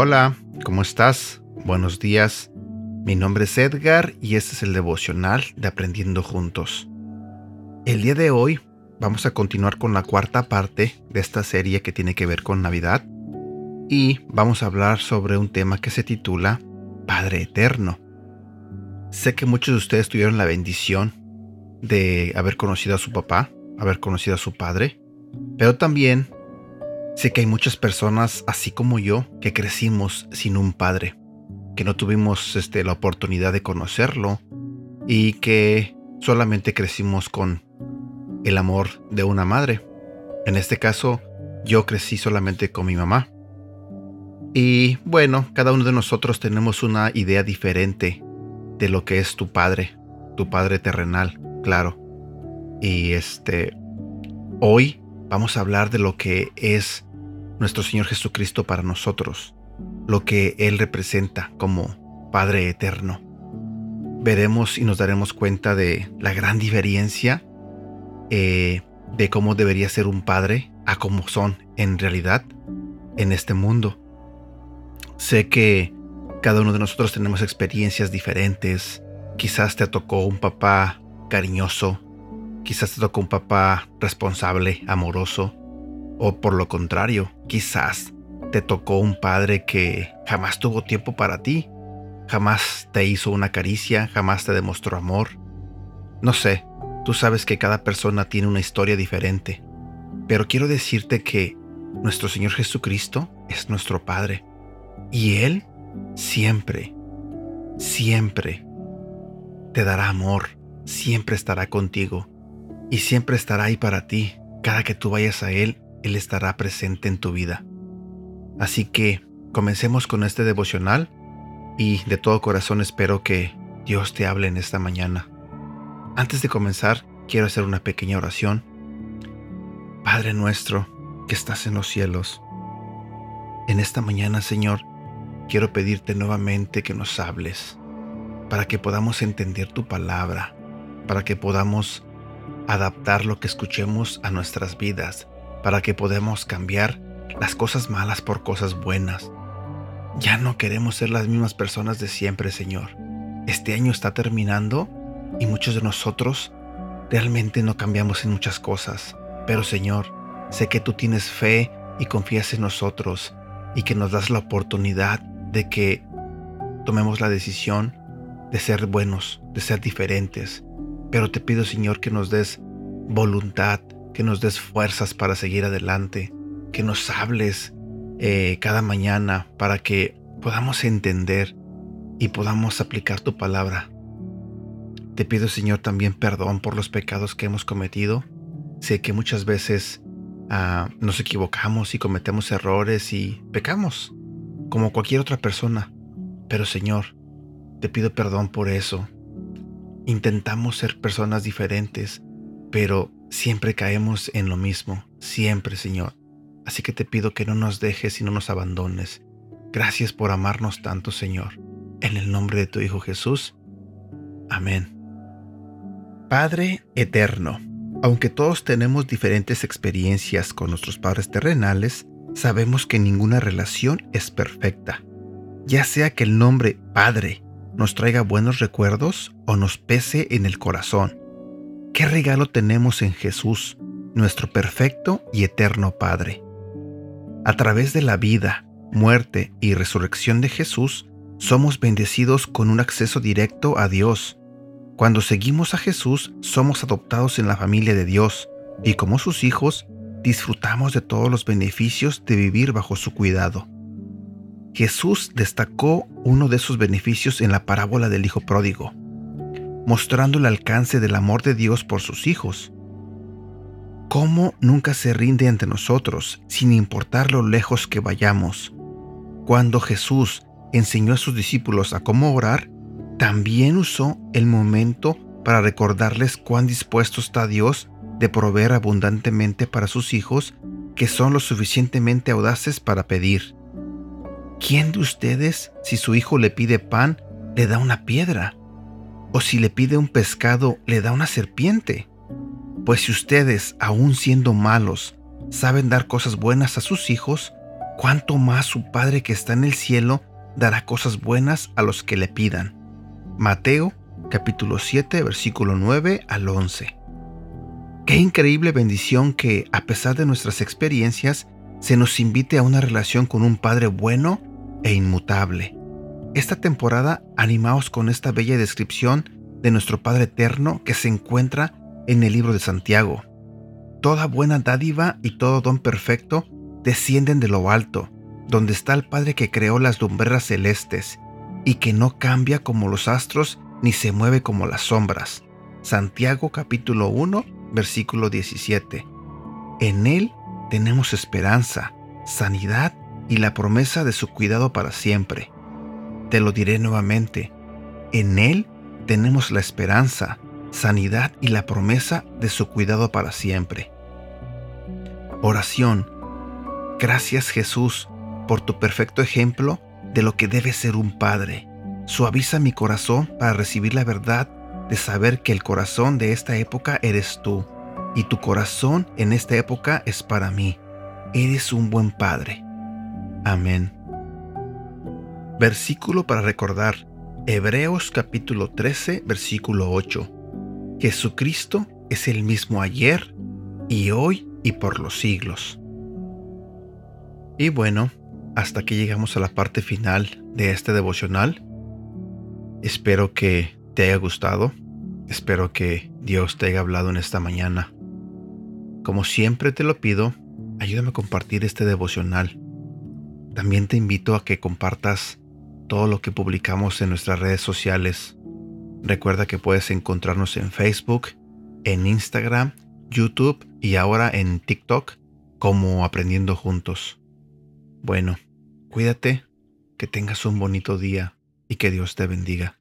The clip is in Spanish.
Hola, ¿cómo estás? Buenos días. Mi nombre es Edgar y este es el devocional de Aprendiendo Juntos. El día de hoy vamos a continuar con la cuarta parte de esta serie que tiene que ver con Navidad y vamos a hablar sobre un tema que se titula Padre Eterno. Sé que muchos de ustedes tuvieron la bendición de haber conocido a su papá, haber conocido a su padre, pero también Sé que hay muchas personas, así como yo, que crecimos sin un padre, que no tuvimos este, la oportunidad de conocerlo y que solamente crecimos con el amor de una madre. En este caso, yo crecí solamente con mi mamá. Y bueno, cada uno de nosotros tenemos una idea diferente de lo que es tu padre, tu padre terrenal, claro. Y este, hoy vamos a hablar de lo que es nuestro Señor Jesucristo para nosotros, lo que Él representa como Padre Eterno. Veremos y nos daremos cuenta de la gran diferencia eh, de cómo debería ser un padre a cómo son en realidad en este mundo. Sé que cada uno de nosotros tenemos experiencias diferentes. Quizás te tocó un papá cariñoso, quizás te tocó un papá responsable, amoroso, o por lo contrario, quizás te tocó un padre que jamás tuvo tiempo para ti, jamás te hizo una caricia, jamás te demostró amor. No sé, tú sabes que cada persona tiene una historia diferente, pero quiero decirte que nuestro Señor Jesucristo es nuestro Padre y Él siempre, siempre te dará amor, siempre estará contigo y siempre estará ahí para ti cada que tú vayas a Él él estará presente en tu vida. Así que comencemos con este devocional y de todo corazón espero que Dios te hable en esta mañana. Antes de comenzar, quiero hacer una pequeña oración. Padre nuestro que estás en los cielos, en esta mañana, Señor, quiero pedirte nuevamente que nos hables, para que podamos entender tu palabra, para que podamos adaptar lo que escuchemos a nuestras vidas, para que podamos cambiar las cosas malas por cosas buenas. Ya no queremos ser las mismas personas de siempre, Señor. Este año está terminando y muchos de nosotros realmente no cambiamos en muchas cosas. Pero Señor, sé que tú tienes fe y confías en nosotros y que nos das la oportunidad de que tomemos la decisión de ser buenos, de ser diferentes. Pero te pido, Señor, que nos des voluntad, que nos des fuerzas para seguir adelante, que nos hables eh, cada mañana para que podamos entender y podamos aplicar tu palabra. Te pido, Señor, también perdón por los pecados que hemos cometido. Sé que muchas veces ah, nos equivocamos y cometemos errores y pecamos, como cualquier otra persona. Pero, Señor, te pido perdón por eso. Intentamos ser personas diferentes, pero Siempre caemos en lo mismo, siempre, Señor. Así que te pido que no nos dejes y no nos abandones. Gracias por amarnos tanto, Señor. En el nombre de tu Hijo Jesús. Amén. Padre Eterno, aunque todos tenemos diferentes experiencias con nuestros padres terrenales, sabemos que ninguna relación es perfecta. Ya sea que el nombre Padre nos traiga buenos recuerdos o nos pese en el corazón, ¿Qué regalo tenemos en Jesús, nuestro perfecto y eterno Padre? A través de la vida, muerte y resurrección de Jesús, somos bendecidos con un acceso directo a Dios. Cuando seguimos a Jesús, somos adoptados en la familia de Dios y como sus hijos, disfrutamos de todos los beneficios de vivir bajo su cuidado. Jesús destacó uno de esos beneficios en la parábola del Hijo Pródigo mostrando el alcance del amor de Dios por sus hijos. ¿Cómo nunca se rinde ante nosotros, sin importar lo lejos que vayamos? Cuando Jesús enseñó a sus discípulos a cómo orar, también usó el momento para recordarles cuán dispuesto está Dios de proveer abundantemente para sus hijos que son lo suficientemente audaces para pedir. ¿quién de ustedes, si su hijo le pide pan, le da una piedra? ¿O si le pide un pescado, le da una serpiente? Pues si ustedes, aun siendo malos, saben dar cosas buenas a sus hijos, ¿cuánto más su Padre que está en el cielo dará cosas buenas a los que le pidan? Mateo capítulo 7 versículo 9 al 11. Qué increíble bendición que, a pesar de nuestras experiencias, se nos invite a una relación con un Padre bueno e inmutable. Esta temporada animaos con esta bella descripción de nuestro Padre Eterno que se encuentra en el libro de Santiago. Toda buena dádiva y todo don perfecto descienden de lo alto, donde está el Padre que creó las lumbreras celestes, y que no cambia como los astros ni se mueve como las sombras. Santiago capítulo 1, versículo 17. En Él tenemos esperanza, sanidad y la promesa de su cuidado para siempre. Te lo diré nuevamente, en Él tenemos la esperanza, sanidad y la promesa de su cuidado para siempre. Oración. Gracias Jesús por tu perfecto ejemplo de lo que debe ser un padre. Suaviza mi corazón para recibir la verdad de saber que el corazón de esta época eres tú y tu corazón en esta época es para mí. Eres un buen padre. Amén. Versículo para recordar. Hebreos capítulo 13, versículo 8. Jesucristo es el mismo ayer y hoy y por los siglos. Y bueno, hasta aquí llegamos a la parte final de este devocional. Espero que te haya gustado. Espero que Dios te haya hablado en esta mañana. Como siempre te lo pido, ayúdame a compartir este devocional. También te invito a que compartas todo lo que publicamos en nuestras redes sociales Recuerda que puedes encontrarnos en Facebook, en Instagram, YouTube y ahora en TikTok como Aprendiendo Juntos. Bueno, cuídate, que tengas un bonito día y que Dios te bendiga.